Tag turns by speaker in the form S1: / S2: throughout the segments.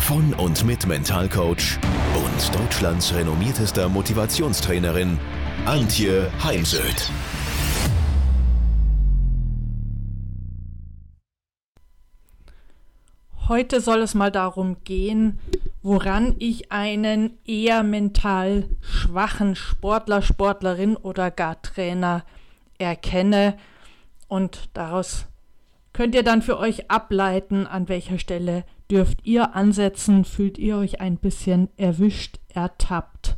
S1: von und mit Mentalcoach und Deutschlands renommiertester Motivationstrainerin Antje Heimsöth.
S2: Heute soll es mal darum gehen, woran ich einen eher mental schwachen Sportler, Sportlerin oder gar Trainer erkenne und daraus könnt ihr dann für euch ableiten, an welcher Stelle dürft ihr ansetzen, fühlt ihr euch ein bisschen erwischt, ertappt.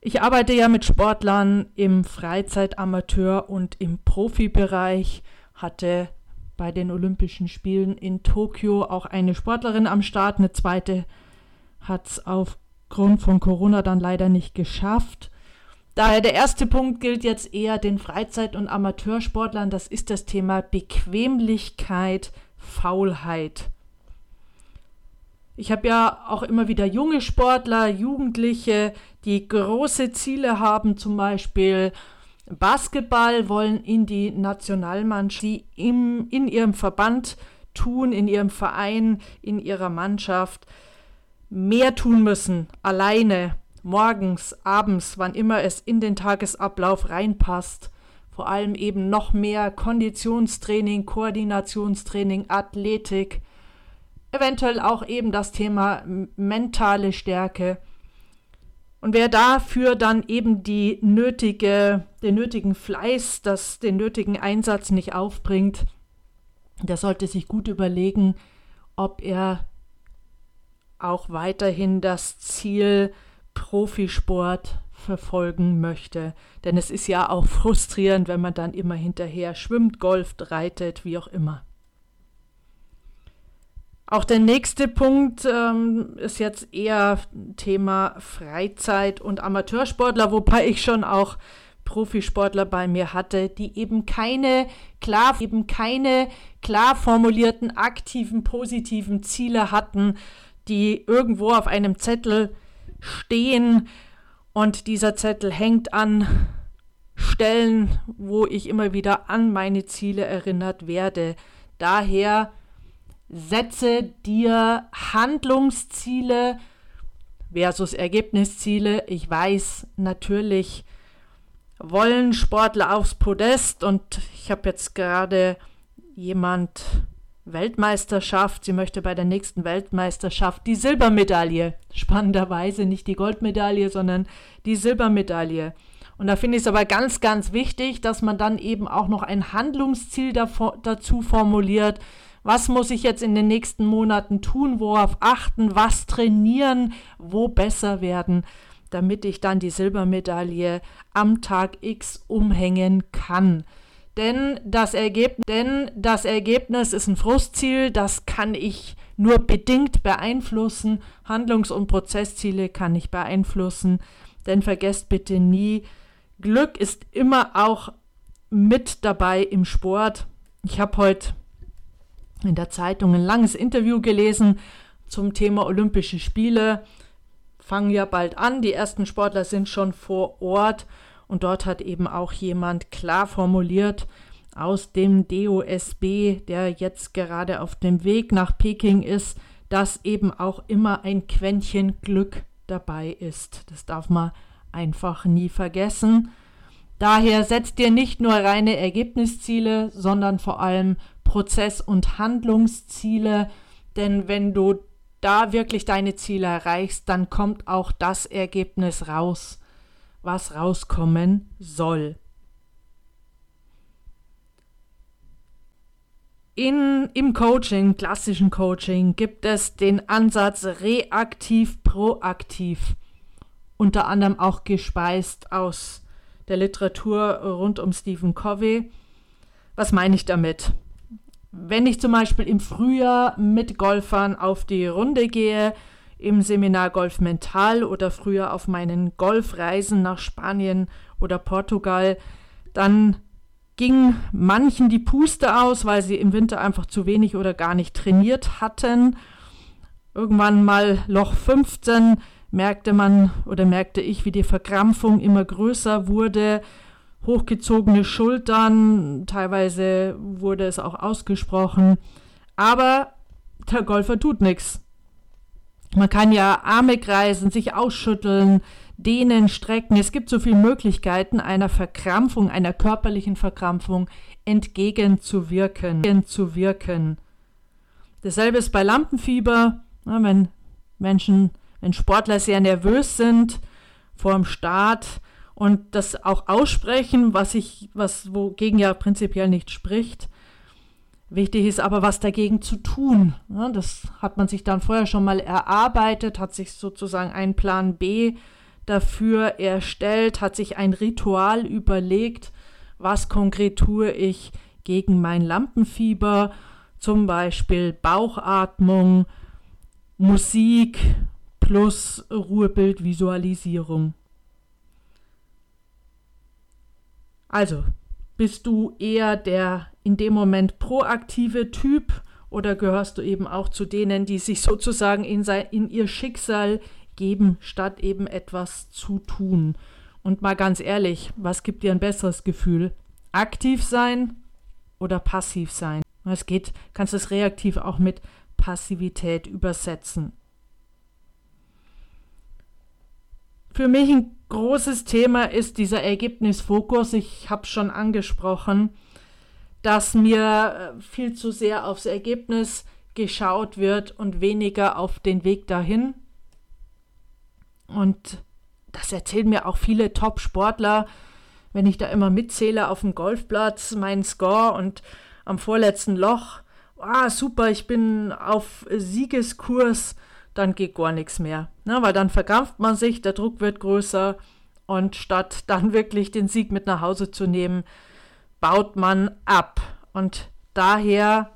S2: Ich arbeite ja mit Sportlern im Freizeit-, Amateur- und im Profibereich, hatte bei den Olympischen Spielen in Tokio auch eine Sportlerin am Start, eine zweite hat es aufgrund von Corona dann leider nicht geschafft. Daher der erste Punkt gilt jetzt eher den Freizeit- und Amateursportlern. Das ist das Thema Bequemlichkeit, Faulheit. Ich habe ja auch immer wieder junge Sportler, Jugendliche, die große Ziele haben, zum Beispiel Basketball, wollen in die Nationalmannschaft, die im, in ihrem Verband tun, in ihrem Verein, in ihrer Mannschaft mehr tun müssen, alleine morgens, abends, wann immer es in den Tagesablauf reinpasst. Vor allem eben noch mehr Konditionstraining, Koordinationstraining, Athletik, eventuell auch eben das Thema mentale Stärke. Und wer dafür dann eben die nötige, den nötigen Fleiß, das, den nötigen Einsatz nicht aufbringt, der sollte sich gut überlegen, ob er auch weiterhin das Ziel Profisport verfolgen möchte. Denn es ist ja auch frustrierend, wenn man dann immer hinterher schwimmt, golft, reitet, wie auch immer. Auch der nächste Punkt ähm, ist jetzt eher Thema Freizeit und Amateursportler, wobei ich schon auch Profisportler bei mir hatte, die eben keine klar, eben keine klar formulierten, aktiven, positiven Ziele hatten, die irgendwo auf einem Zettel stehen und dieser Zettel hängt an Stellen, wo ich immer wieder an meine Ziele erinnert werde. Daher setze dir Handlungsziele versus Ergebnisziele. Ich weiß natürlich, wollen Sportler aufs Podest und ich habe jetzt gerade jemand Weltmeisterschaft. Sie möchte bei der nächsten Weltmeisterschaft die Silbermedaille. Spannenderweise nicht die Goldmedaille, sondern die Silbermedaille. Und da finde ich es aber ganz, ganz wichtig, dass man dann eben auch noch ein Handlungsziel davor, dazu formuliert. Was muss ich jetzt in den nächsten Monaten tun? Worauf achten? Was trainieren? Wo besser werden? Damit ich dann die Silbermedaille am Tag X umhängen kann. Denn das, Ergebnis, denn das Ergebnis ist ein Frustziel, das kann ich nur bedingt beeinflussen. Handlungs- und Prozessziele kann ich beeinflussen. Denn vergesst bitte nie, Glück ist immer auch mit dabei im Sport. Ich habe heute in der Zeitung ein langes Interview gelesen zum Thema Olympische Spiele. Fangen ja bald an, die ersten Sportler sind schon vor Ort und dort hat eben auch jemand klar formuliert aus dem DOSB, der jetzt gerade auf dem Weg nach Peking ist, dass eben auch immer ein Quäntchen Glück dabei ist. Das darf man einfach nie vergessen. Daher setzt dir nicht nur reine Ergebnisziele, sondern vor allem Prozess- und Handlungsziele, denn wenn du da wirklich deine Ziele erreichst, dann kommt auch das Ergebnis raus, was rauskommen soll. In, Im Coaching, klassischen Coaching, gibt es den Ansatz reaktiv-proaktiv, unter anderem auch gespeist aus der Literatur rund um Stephen Covey. Was meine ich damit? Wenn ich zum Beispiel im Frühjahr mit Golfern auf die Runde gehe, im Seminar Golf Mental oder früher auf meinen Golfreisen nach Spanien oder Portugal, dann ging manchen die Puste aus, weil sie im Winter einfach zu wenig oder gar nicht trainiert hatten. Irgendwann mal Loch 15 merkte man oder merkte ich, wie die Verkrampfung immer größer wurde, hochgezogene Schultern, teilweise wurde es auch ausgesprochen, aber der Golfer tut nichts. Man kann ja Arme kreisen, sich ausschütteln, dehnen, strecken. Es gibt so viele Möglichkeiten, einer Verkrampfung, einer körperlichen Verkrampfung entgegenzuwirken. Zu wirken. Dasselbe ist bei Lampenfieber, wenn Menschen, wenn Sportler sehr nervös sind vor dem Start und das auch aussprechen, was ich, was wogegen ja prinzipiell nicht spricht, Wichtig ist aber, was dagegen zu tun. Das hat man sich dann vorher schon mal erarbeitet, hat sich sozusagen einen Plan B dafür erstellt, hat sich ein Ritual überlegt, was konkret tue ich gegen mein Lampenfieber, zum Beispiel Bauchatmung, Musik plus Ruhebildvisualisierung. Also, bist du eher der in dem Moment proaktive Typ oder gehörst du eben auch zu denen, die sich sozusagen in, sein, in ihr Schicksal geben, statt eben etwas zu tun? Und mal ganz ehrlich, was gibt dir ein besseres Gefühl? Aktiv sein oder passiv sein? Es geht, kannst es reaktiv auch mit Passivität übersetzen. Für mich ein großes Thema ist dieser Ergebnisfokus. Ich habe schon angesprochen, dass mir äh, viel zu sehr aufs Ergebnis geschaut wird und weniger auf den Weg dahin. Und das erzählen mir auch viele Top-Sportler, wenn ich da immer mitzähle auf dem Golfplatz, meinen Score und am vorletzten Loch, ah, super, ich bin auf Siegeskurs dann geht gar nichts mehr. Ne? Weil dann verkrampft man sich, der Druck wird größer und statt dann wirklich den Sieg mit nach Hause zu nehmen, baut man ab. Und daher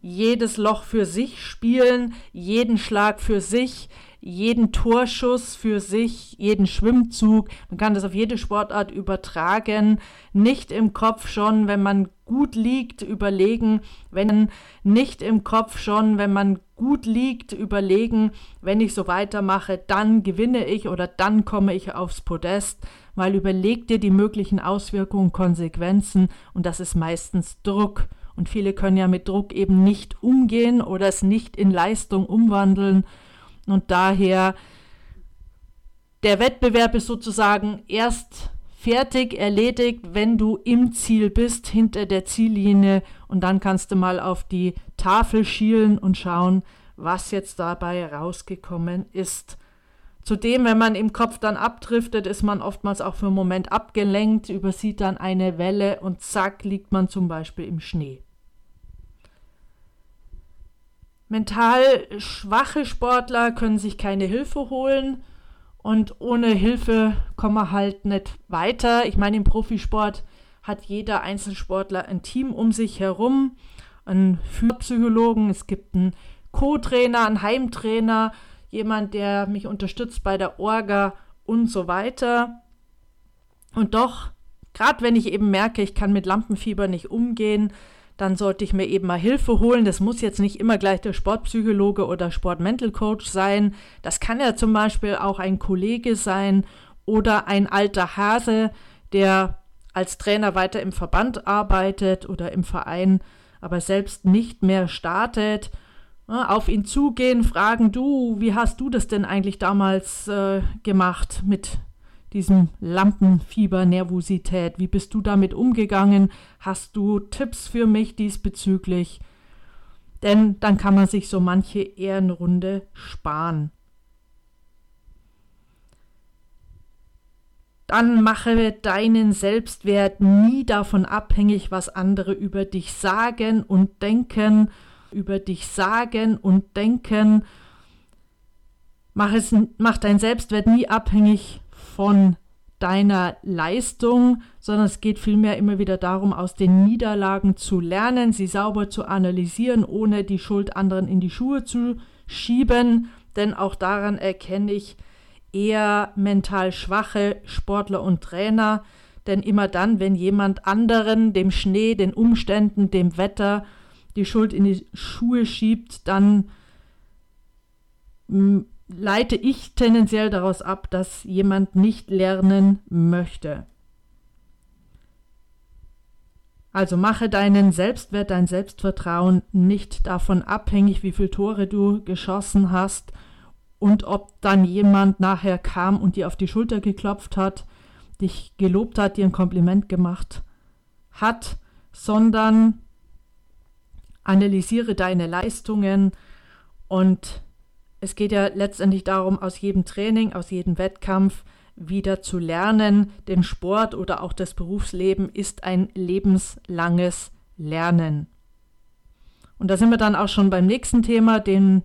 S2: jedes Loch für sich spielen, jeden Schlag für sich, jeden Torschuss für sich, jeden Schwimmzug. Man kann das auf jede Sportart übertragen. Nicht im Kopf schon, wenn man gut liegt, überlegen, wenn nicht im Kopf schon, wenn man gut liegt, überlegen, wenn ich so weitermache, dann gewinne ich oder dann komme ich aufs Podest, weil überleg dir die möglichen Auswirkungen, Konsequenzen und das ist meistens Druck. Und viele können ja mit Druck eben nicht umgehen oder es nicht in Leistung umwandeln. Und daher, der Wettbewerb ist sozusagen erst fertig, erledigt, wenn du im Ziel bist, hinter der Ziellinie. Und dann kannst du mal auf die Tafel schielen und schauen, was jetzt dabei rausgekommen ist. Zudem, wenn man im Kopf dann abdriftet, ist man oftmals auch für einen Moment abgelenkt, übersieht dann eine Welle und zack, liegt man zum Beispiel im Schnee. Mental schwache Sportler können sich keine Hilfe holen und ohne Hilfe kommen wir halt nicht weiter. Ich meine, im Profisport hat jeder Einzelsportler ein Team um sich herum, einen Psychologen, es gibt einen Co-Trainer, einen Heimtrainer, jemand, der mich unterstützt bei der Orga und so weiter. Und doch, gerade wenn ich eben merke, ich kann mit Lampenfieber nicht umgehen, dann sollte ich mir eben mal Hilfe holen. Das muss jetzt nicht immer gleich der Sportpsychologe oder Sportmental Coach sein. Das kann ja zum Beispiel auch ein Kollege sein oder ein alter Hase, der als Trainer weiter im Verband arbeitet oder im Verein, aber selbst nicht mehr startet. Auf ihn zugehen, fragen, du, wie hast du das denn eigentlich damals äh, gemacht mit diesem Lampenfieber, Nervosität. Wie bist du damit umgegangen? Hast du Tipps für mich diesbezüglich? Denn dann kann man sich so manche Ehrenrunde sparen. Dann mache deinen Selbstwert nie davon abhängig, was andere über dich sagen und denken, über dich sagen und denken. Mach, es, mach deinen Selbstwert nie abhängig von deiner Leistung, sondern es geht vielmehr immer wieder darum, aus den Niederlagen zu lernen, sie sauber zu analysieren, ohne die Schuld anderen in die Schuhe zu schieben. denn auch daran erkenne ich eher mental schwache Sportler und Trainer, denn immer dann, wenn jemand anderen, dem Schnee, den Umständen, dem Wetter die Schuld in die Schuhe schiebt, dann hm, leite ich tendenziell daraus ab, dass jemand nicht lernen möchte. Also mache deinen Selbstwert, dein Selbstvertrauen nicht davon abhängig, wie viele Tore du geschossen hast und ob dann jemand nachher kam und dir auf die Schulter geklopft hat, dich gelobt hat, dir ein Kompliment gemacht hat, sondern analysiere deine Leistungen und es geht ja letztendlich darum, aus jedem Training, aus jedem Wettkampf wieder zu lernen. Denn Sport oder auch das Berufsleben ist ein lebenslanges Lernen. Und da sind wir dann auch schon beim nächsten Thema, den,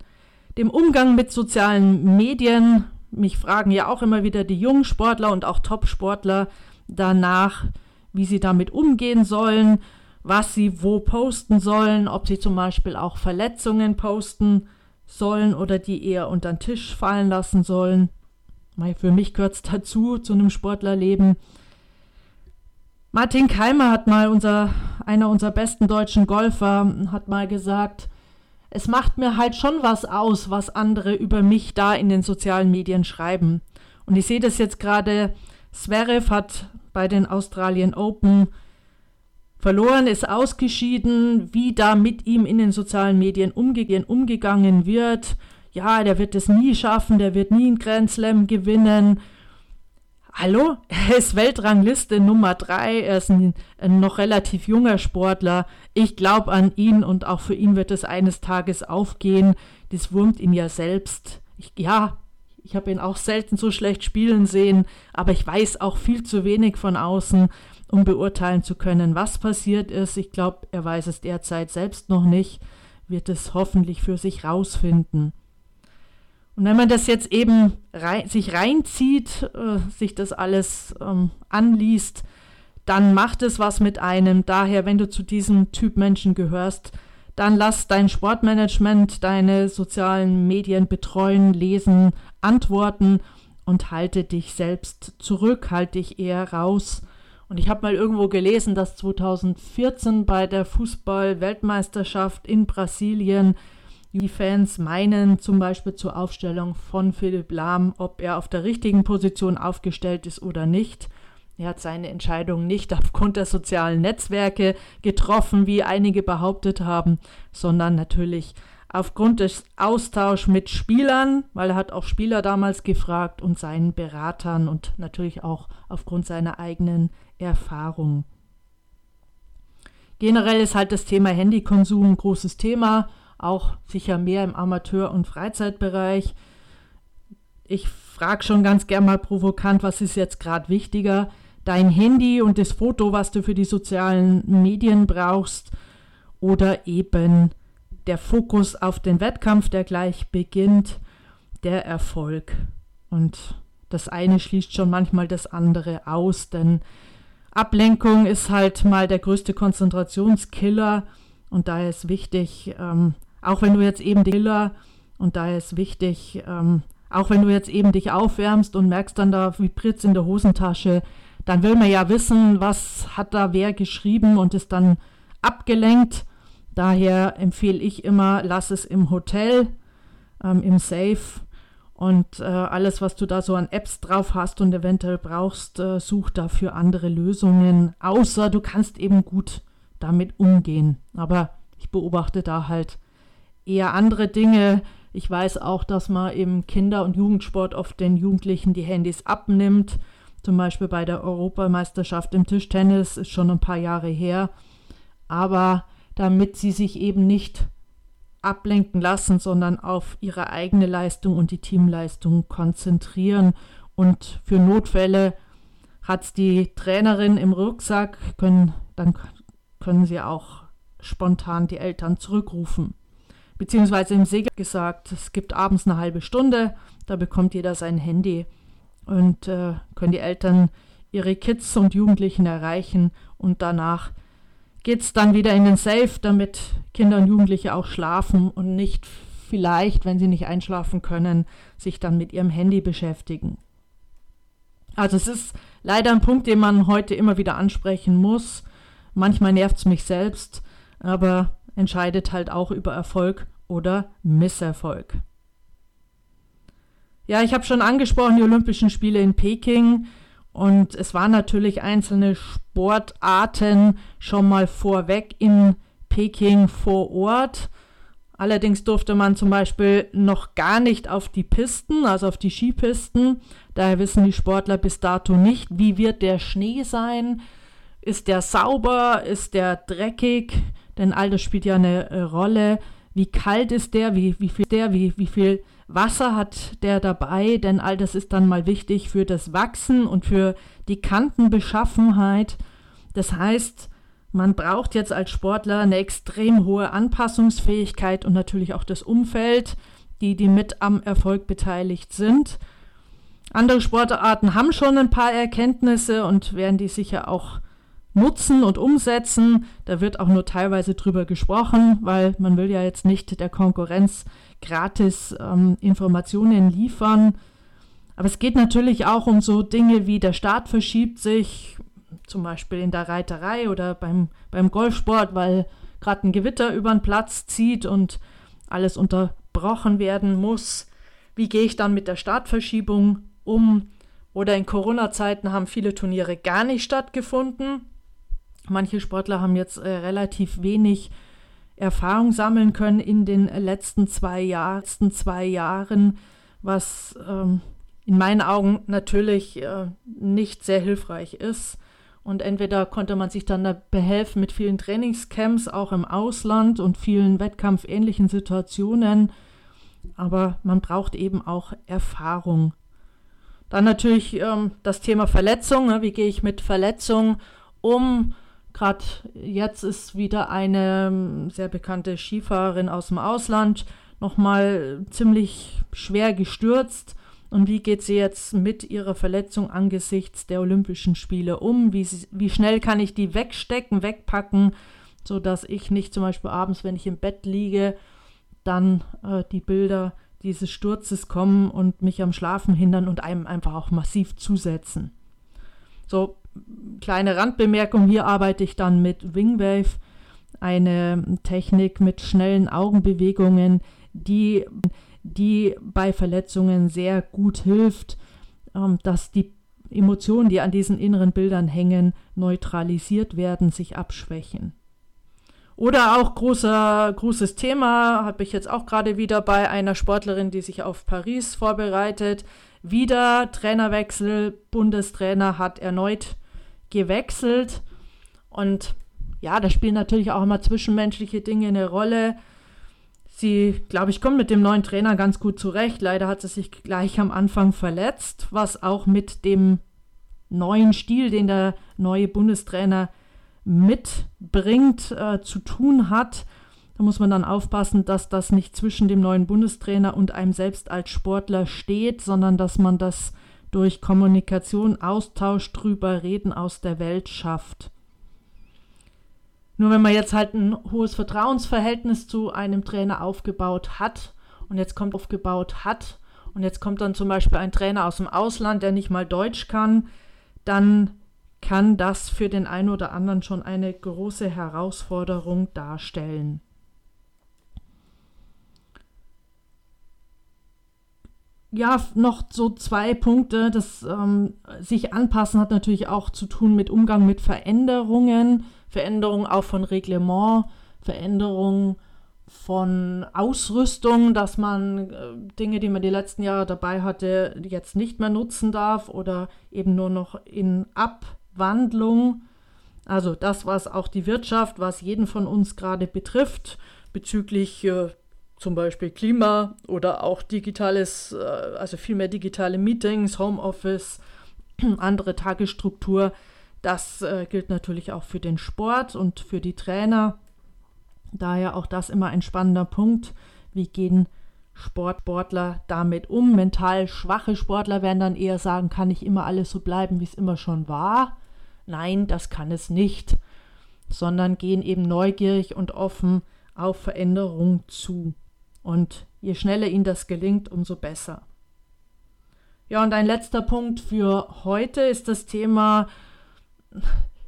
S2: dem Umgang mit sozialen Medien. Mich fragen ja auch immer wieder die jungen Sportler und auch Top-Sportler danach, wie sie damit umgehen sollen, was sie wo posten sollen, ob sie zum Beispiel auch Verletzungen posten sollen oder die eher unter den Tisch fallen lassen sollen. Für mich gehört es dazu, zu einem Sportlerleben. Martin Keimer hat mal, unser, einer unserer besten deutschen Golfer, hat mal gesagt, es macht mir halt schon was aus, was andere über mich da in den sozialen Medien schreiben. Und ich sehe das jetzt gerade, Zverev hat bei den Australian Open verloren, ist ausgeschieden, wie da mit ihm in den sozialen Medien umge umgegangen wird ja, der wird es nie schaffen, der wird nie einen Grand Slam gewinnen. Hallo, er ist Weltrangliste Nummer drei, er ist ein, ein noch relativ junger Sportler. Ich glaube an ihn und auch für ihn wird es eines Tages aufgehen. Das wurmt ihn ja selbst. Ich, ja, ich habe ihn auch selten so schlecht spielen sehen, aber ich weiß auch viel zu wenig von außen, um beurteilen zu können, was passiert ist. Ich glaube, er weiß es derzeit selbst noch nicht, wird es hoffentlich für sich rausfinden. Und wenn man das jetzt eben rein, sich reinzieht, äh, sich das alles ähm, anliest, dann macht es was mit einem. Daher, wenn du zu diesem Typ Menschen gehörst, dann lass dein Sportmanagement, deine sozialen Medien betreuen, lesen, antworten und halte dich selbst zurück, halte dich eher raus. Und ich habe mal irgendwo gelesen, dass 2014 bei der Fußball-Weltmeisterschaft in Brasilien die Fans meinen zum Beispiel zur Aufstellung von Philipp Lahm, ob er auf der richtigen Position aufgestellt ist oder nicht. Er hat seine Entscheidung nicht aufgrund der sozialen Netzwerke getroffen, wie einige behauptet haben, sondern natürlich aufgrund des Austauschs mit Spielern, weil er hat auch Spieler damals gefragt und seinen Beratern und natürlich auch aufgrund seiner eigenen Erfahrung. Generell ist halt das Thema Handykonsum ein großes Thema auch sicher mehr im Amateur- und Freizeitbereich. Ich frage schon ganz gern mal provokant, was ist jetzt gerade wichtiger? Dein Handy und das Foto, was du für die sozialen Medien brauchst, oder eben der Fokus auf den Wettkampf, der gleich beginnt, der Erfolg. Und das eine schließt schon manchmal das andere aus, denn Ablenkung ist halt mal der größte Konzentrationskiller und daher ist wichtig, ähm, auch wenn du jetzt eben Killer, und da ist wichtig, ähm, auch wenn du jetzt eben dich aufwärmst und merkst dann, da vibriert in der Hosentasche, dann will man ja wissen, was hat da wer geschrieben und ist dann abgelenkt. Daher empfehle ich immer, lass es im Hotel, ähm, im Safe und äh, alles, was du da so an Apps drauf hast und eventuell brauchst, äh, such dafür andere Lösungen, außer du kannst eben gut damit umgehen. Aber ich beobachte da halt eher andere Dinge. Ich weiß auch, dass man im Kinder- und Jugendsport oft den Jugendlichen die Handys abnimmt. Zum Beispiel bei der Europameisterschaft im Tischtennis ist schon ein paar Jahre her. Aber damit sie sich eben nicht ablenken lassen, sondern auf ihre eigene Leistung und die Teamleistung konzentrieren. Und für Notfälle hat es die Trainerin im Rucksack, können, dann können sie auch spontan die Eltern zurückrufen beziehungsweise im Segel gesagt, es gibt abends eine halbe Stunde, da bekommt jeder sein Handy und äh, können die Eltern ihre Kids und Jugendlichen erreichen und danach geht es dann wieder in den Safe, damit Kinder und Jugendliche auch schlafen und nicht vielleicht, wenn sie nicht einschlafen können, sich dann mit ihrem Handy beschäftigen. Also es ist leider ein Punkt, den man heute immer wieder ansprechen muss. Manchmal nervt es mich selbst, aber entscheidet halt auch über Erfolg oder Misserfolg. Ja, ich habe schon angesprochen, die Olympischen Spiele in Peking. Und es waren natürlich einzelne Sportarten schon mal vorweg in Peking vor Ort. Allerdings durfte man zum Beispiel noch gar nicht auf die Pisten, also auf die Skipisten. Daher wissen die Sportler bis dato nicht, wie wird der Schnee sein. Ist der sauber? Ist der dreckig? Denn all das spielt ja eine äh, Rolle. Wie kalt ist der? Wie, wie viel der? Wie, wie viel Wasser hat der dabei, denn all das ist dann mal wichtig für das Wachsen und für die Kantenbeschaffenheit. Das heißt, man braucht jetzt als Sportler eine extrem hohe Anpassungsfähigkeit und natürlich auch das Umfeld, die, die mit am Erfolg beteiligt sind. Andere Sportarten haben schon ein paar Erkenntnisse und werden die sicher auch nutzen und umsetzen. Da wird auch nur teilweise drüber gesprochen, weil man will ja jetzt nicht der Konkurrenz gratis ähm, Informationen liefern. Aber es geht natürlich auch um so Dinge wie der Start verschiebt sich, zum Beispiel in der Reiterei oder beim, beim Golfsport, weil gerade ein Gewitter über den Platz zieht und alles unterbrochen werden muss. Wie gehe ich dann mit der Startverschiebung um? Oder in Corona-Zeiten haben viele Turniere gar nicht stattgefunden. Manche Sportler haben jetzt äh, relativ wenig Erfahrung sammeln können in den letzten zwei, Jahr, letzten zwei Jahren, was ähm, in meinen Augen natürlich äh, nicht sehr hilfreich ist. Und entweder konnte man sich dann da behelfen mit vielen Trainingscamps, auch im Ausland und vielen wettkampfähnlichen Situationen, aber man braucht eben auch Erfahrung. Dann natürlich ähm, das Thema Verletzung. Ne? Wie gehe ich mit Verletzungen um? Gerade jetzt ist wieder eine ähm, sehr bekannte Skifahrerin aus dem Ausland nochmal ziemlich schwer gestürzt. Und wie geht sie jetzt mit ihrer Verletzung angesichts der Olympischen Spiele um? Wie, wie schnell kann ich die wegstecken, wegpacken, sodass ich nicht zum Beispiel abends, wenn ich im Bett liege, dann äh, die Bilder dieses Sturzes kommen und mich am Schlafen hindern und einem einfach auch massiv zusetzen. So, kleine Randbemerkung, hier arbeite ich dann mit Wingwave, eine Technik mit schnellen Augenbewegungen, die, die bei Verletzungen sehr gut hilft, ähm, dass die Emotionen, die an diesen inneren Bildern hängen, neutralisiert werden, sich abschwächen. Oder auch großer, großes Thema, habe ich jetzt auch gerade wieder bei einer Sportlerin, die sich auf Paris vorbereitet. Wieder Trainerwechsel, Bundestrainer hat erneut gewechselt. Und ja, da spielen natürlich auch immer zwischenmenschliche Dinge eine Rolle. Sie, glaube ich, kommt mit dem neuen Trainer ganz gut zurecht. Leider hat sie sich gleich am Anfang verletzt, was auch mit dem neuen Stil, den der neue Bundestrainer mitbringt, äh, zu tun hat. Da muss man dann aufpassen, dass das nicht zwischen dem neuen Bundestrainer und einem selbst als Sportler steht, sondern dass man das durch Kommunikation, Austausch drüber, Reden aus der Welt schafft. Nur wenn man jetzt halt ein hohes Vertrauensverhältnis zu einem Trainer aufgebaut hat und jetzt kommt aufgebaut hat und jetzt kommt dann zum Beispiel ein Trainer aus dem Ausland, der nicht mal Deutsch kann, dann kann das für den einen oder anderen schon eine große Herausforderung darstellen. ja, noch so zwei Punkte. Das ähm, sich anpassen hat natürlich auch zu tun mit Umgang mit Veränderungen, Veränderungen auch von Reglement, Veränderungen von Ausrüstung, dass man äh, Dinge, die man die letzten Jahre dabei hatte, jetzt nicht mehr nutzen darf oder eben nur noch in Abwandlung. Also das, was auch die Wirtschaft, was jeden von uns gerade betrifft, bezüglich äh, zum Beispiel Klima oder auch digitales, äh, also viel mehr digitale Meetings, Homeoffice, andere Tagesstruktur. Das äh, gilt natürlich auch für den Sport und für die Trainer. Daher auch das immer ein spannender Punkt. Wie gehen Sportsportler damit um? Mental schwache Sportler werden dann eher sagen, kann nicht immer alles so bleiben, wie es immer schon war. Nein, das kann es nicht, sondern gehen eben neugierig und offen auf Veränderung zu. Und je schneller ihnen das gelingt, umso besser. Ja, und ein letzter Punkt für heute ist das Thema,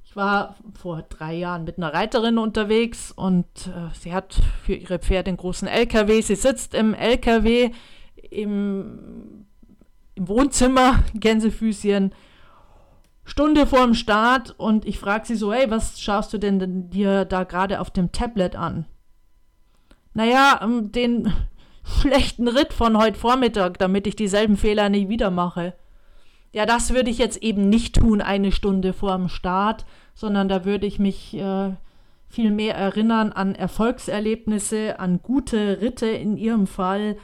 S2: ich war vor drei Jahren mit einer Reiterin unterwegs und äh, sie hat für ihre Pferde einen großen LKW. Sie sitzt im LKW im, im Wohnzimmer, Gänsefüßchen, Stunde vor dem Start und ich frage sie so, hey, was schaust du denn dir da gerade auf dem Tablet an? Naja, ähm, den schlechten Ritt von heute Vormittag, damit ich dieselben Fehler nicht wieder mache. Ja, das würde ich jetzt eben nicht tun, eine Stunde vor dem Start, sondern da würde ich mich äh, viel mehr erinnern an Erfolgserlebnisse, an gute Ritte in ihrem Fall,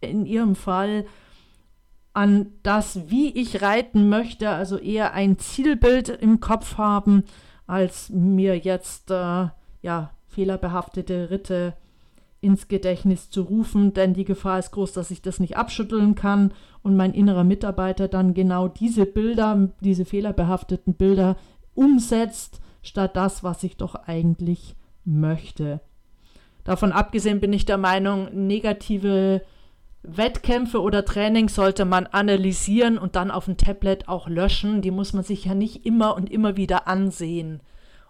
S2: in ihrem Fall an das, wie ich reiten möchte, also eher ein Zielbild im Kopf haben, als mir jetzt äh, ja fehlerbehaftete Ritte ins Gedächtnis zu rufen, denn die Gefahr ist groß, dass ich das nicht abschütteln kann und mein innerer Mitarbeiter dann genau diese Bilder, diese fehlerbehafteten Bilder umsetzt, statt das, was ich doch eigentlich möchte. Davon abgesehen bin ich der Meinung, negative Wettkämpfe oder Trainings sollte man analysieren und dann auf dem Tablet auch löschen. Die muss man sich ja nicht immer und immer wieder ansehen.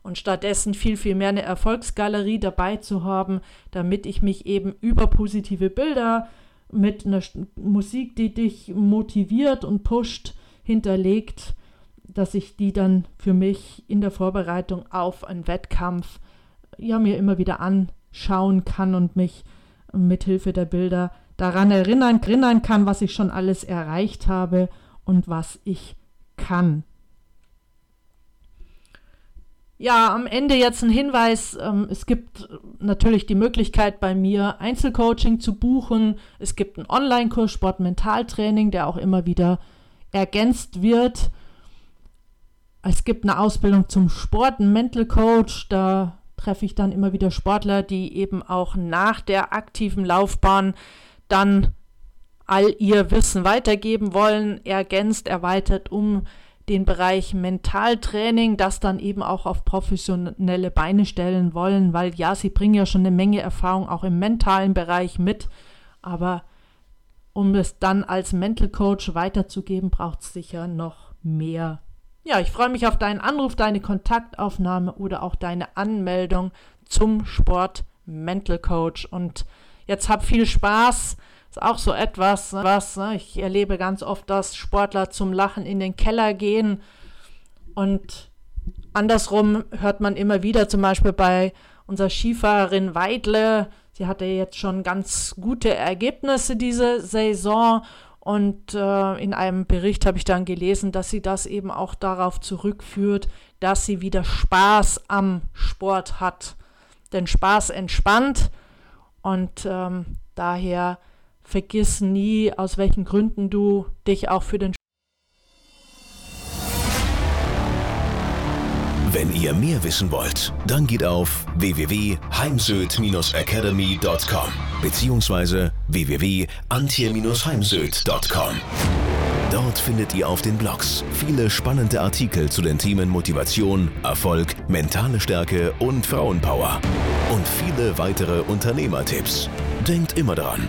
S2: Und stattdessen viel, viel mehr eine Erfolgsgalerie dabei zu haben, damit ich mich eben über positive Bilder mit einer Musik, die dich motiviert und pusht, hinterlegt, dass ich die dann für mich in der Vorbereitung auf einen Wettkampf ja mir immer wieder anschauen kann und mich mit Hilfe der Bilder daran erinnern, erinnern kann, was ich schon alles erreicht habe und was ich kann. Ja, am Ende jetzt ein Hinweis. Ähm, es gibt natürlich die Möglichkeit bei mir Einzelcoaching zu buchen. Es gibt einen Online-Kurs Sport-Mentaltraining, der auch immer wieder ergänzt wird. Es gibt eine Ausbildung zum Sport, einen Mental Coach. Da treffe ich dann immer wieder Sportler, die eben auch nach der aktiven Laufbahn dann all ihr Wissen weitergeben wollen, ergänzt, erweitert um den Bereich Mentaltraining, das dann eben auch auf professionelle Beine stellen wollen, weil ja, sie bringen ja schon eine Menge Erfahrung auch im mentalen Bereich mit, aber um es dann als Mental Coach weiterzugeben, braucht es sicher noch mehr. Ja, ich freue mich auf deinen Anruf, deine Kontaktaufnahme oder auch deine Anmeldung zum Sport Mental Coach und Jetzt hab viel Spaß. Ist auch so etwas, was ne, ich erlebe ganz oft, dass Sportler zum Lachen in den Keller gehen. Und andersrum hört man immer wieder, zum Beispiel bei unserer Skifahrerin Weidle. Sie hatte jetzt schon ganz gute Ergebnisse diese Saison. Und äh, in einem Bericht habe ich dann gelesen, dass sie das eben auch darauf zurückführt, dass sie wieder Spaß am Sport hat. Denn Spaß entspannt und ähm, daher vergiss nie, aus welchen Gründen du dich auch für den
S1: Wenn ihr mehr wissen wollt, dann geht auf www.heimsöd-academy.com bzw. www.antje-heimsöd.com. Dort findet ihr auf den Blogs viele spannende Artikel zu den Themen Motivation, Erfolg, mentale Stärke und Frauenpower. Und viele weitere Unternehmertipps. Denkt immer daran,